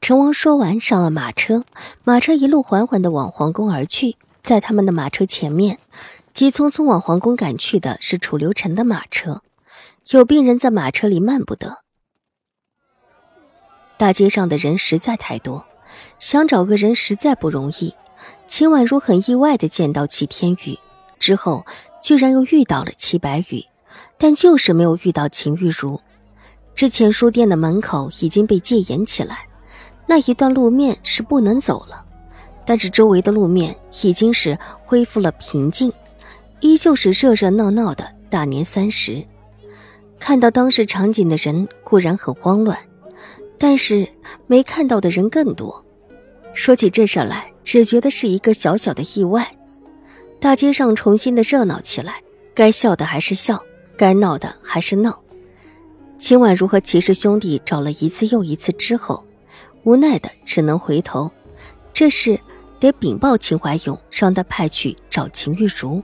陈王说完，上了马车。马车一路缓缓的往皇宫而去。在他们的马车前面，急匆匆往皇宫赶去的是楚留臣的马车。有病人在马车里慢不得。大街上的人实在太多，想找个人实在不容易。秦婉如很意外的见到齐天宇，之后居然又遇到了齐白羽，但就是没有遇到秦玉茹。之前书店的门口已经被戒严起来。那一段路面是不能走了，但是周围的路面已经是恢复了平静，依旧是热热闹闹的大年三十。看到当时场景的人固然很慌乱，但是没看到的人更多。说起这事来，只觉得是一个小小的意外。大街上重新的热闹起来，该笑的还是笑，该闹的还是闹。秦婉如和齐氏兄弟找了一次又一次之后。无奈的只能回头，这事得禀报秦怀勇，让他派去找秦玉茹。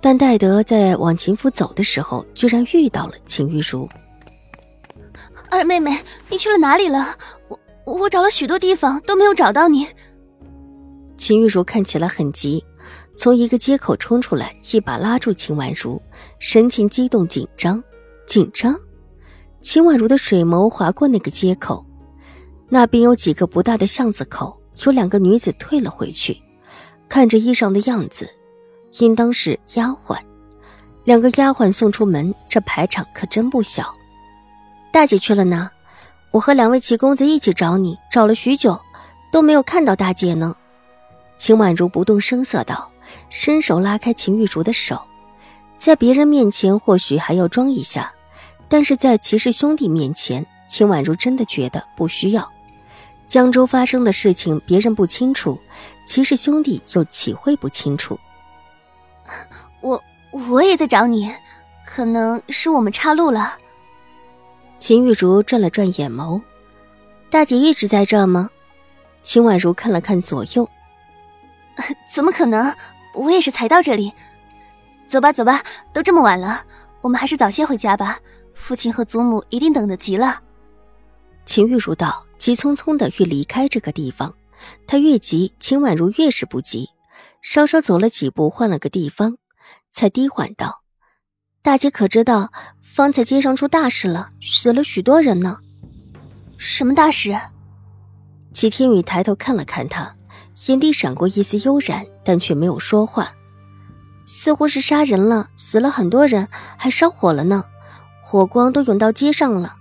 但戴德在往秦府走的时候，居然遇到了秦玉茹。二妹妹，你去了哪里了？我我找了许多地方都没有找到你。秦玉茹看起来很急，从一个街口冲出来，一把拉住秦婉如，神情激动紧张。紧张。秦婉如的水眸划过那个街口。那边有几个不大的巷子口，有两个女子退了回去，看着衣裳的样子，应当是丫鬟。两个丫鬟送出门，这排场可真不小。大姐去了呢，我和两位齐公子一起找你，找了许久，都没有看到大姐呢。秦婉如不动声色道，伸手拉开秦玉茹的手，在别人面前或许还要装一下，但是在齐氏兄弟面前，秦婉如真的觉得不需要。江州发生的事情，别人不清楚，齐氏兄弟又岂会不清楚？我我也在找你，可能是我们岔路了。秦玉茹转了转眼眸，大姐一直在这吗？秦婉如看了看左右，怎么可能？我也是才到这里。走吧走吧，都这么晚了，我们还是早些回家吧。父亲和祖母一定等得急了。秦玉茹道。急匆匆的欲离开这个地方，他越急，秦婉如越是不急。稍稍走了几步，换了个地方，才低缓道：“大姐可知道，方才街上出大事了，死了许多人呢。”“什么大事？”齐天宇抬头看了看他，眼底闪过一丝悠然，但却没有说话。“似乎是杀人了，死了很多人，还烧火了呢，火光都涌到街上了。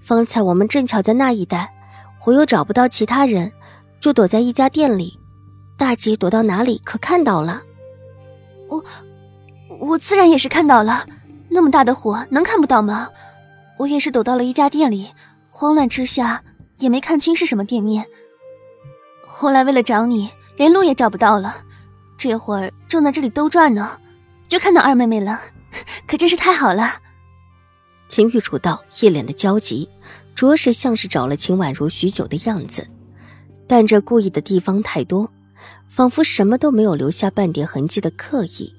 方才我们正巧在那一带。”我又找不到其他人，就躲在一家店里。大姐躲到哪里？可看到了？我，我自然也是看到了。那么大的火，能看不到吗？我也是躲到了一家店里，慌乱之下也没看清是什么店面。后来为了找你，连路也找不到了。这会儿正在这里兜转呢，就看到二妹妹了，可真是太好了。秦玉楚道，一脸的焦急。着实像是找了秦婉如许久的样子，但这故意的地方太多，仿佛什么都没有留下半点痕迹的刻意，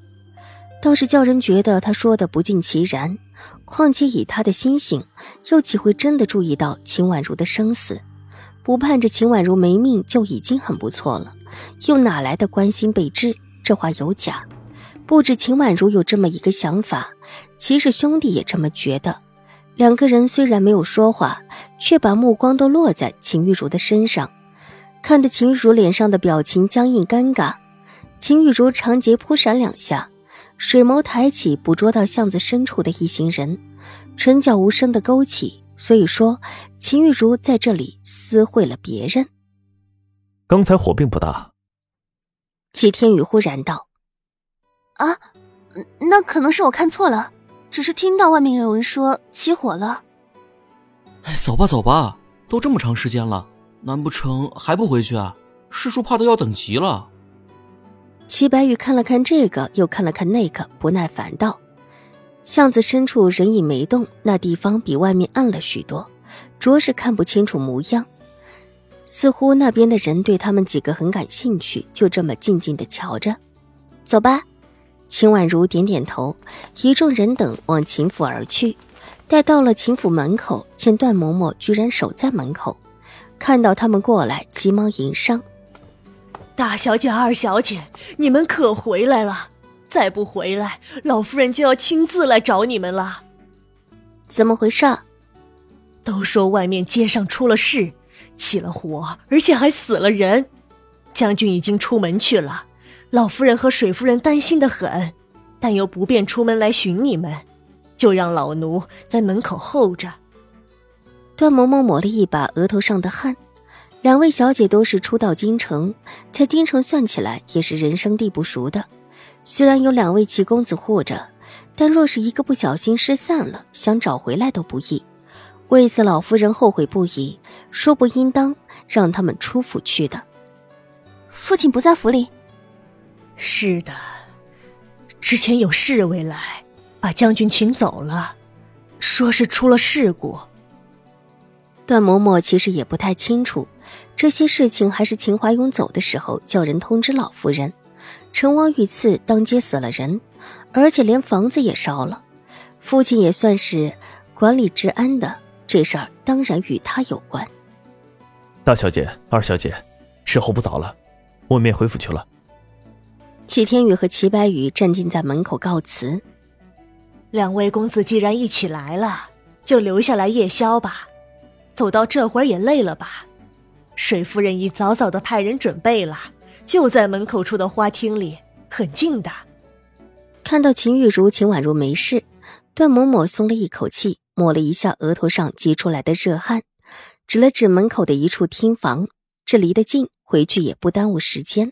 倒是叫人觉得他说的不尽其然。况且以他的心性，又岂会真的注意到秦婉如的生死？不盼着秦婉如没命就已经很不错了，又哪来的关心备至？这话有假。不止秦婉如有这么一个想法，其实兄弟也这么觉得。两个人虽然没有说话，却把目光都落在秦玉茹的身上，看得秦玉茹脸上的表情僵硬尴尬。秦玉茹长睫扑闪两下，水眸抬起，捕捉到巷子深处的一行人，唇角无声的勾起。所以说，秦玉茹在这里私会了别人。刚才火并不大。齐天宇忽然道：“啊，那可能是我看错了。”只是听到外面有人说起火了。哎，走吧走吧，都这么长时间了，难不成还不回去啊？师叔怕的要等急了。齐白羽看了看这个，又看了看那个，不耐烦道：“巷子深处人影没动，那地方比外面暗了许多，着实看不清楚模样。似乎那边的人对他们几个很感兴趣，就这么静静的瞧着。走吧。”秦婉如点点头，一众人等往秦府而去。待到了秦府门口，见段嬷嬷居然守在门口，看到他们过来，急忙迎上。大小姐、二小姐，你们可回来了！再不回来，老夫人就要亲自来找你们了。怎么回事？都说外面街上出了事，起了火，而且还死了人。将军已经出门去了，老夫人和水夫人担心的很，但又不便出门来寻你们，就让老奴在门口候着。段嬷嬷抹了一把额头上的汗。两位小姐都是初到京城，在京城算起来也是人生地不熟的。虽然有两位齐公子护着，但若是一个不小心失散了，想找回来都不易。为此，老夫人后悔不已，说不应当让他们出府去的。父亲不在府里。是的，之前有侍卫来，把将军请走了，说是出了事故。段嬷嬷其实也不太清楚。这些事情还是秦怀勇走的时候叫人通知老夫人，陈王遇刺当街死了人，而且连房子也烧了。父亲也算是管理治安的，这事儿当然与他有关。大小姐、二小姐，时候不早了，我们也回府去了。齐天宇和齐白羽站定在门口告辞。两位公子既然一起来了，就留下来夜宵吧。走到这会儿也累了吧？水夫人已早早的派人准备了，就在门口处的花厅里，很近的。看到秦玉茹、秦婉如没事，段嬷嬷松了一口气，抹了一下额头上积出来的热汗，指了指门口的一处厅房，这离得近，回去也不耽误时间。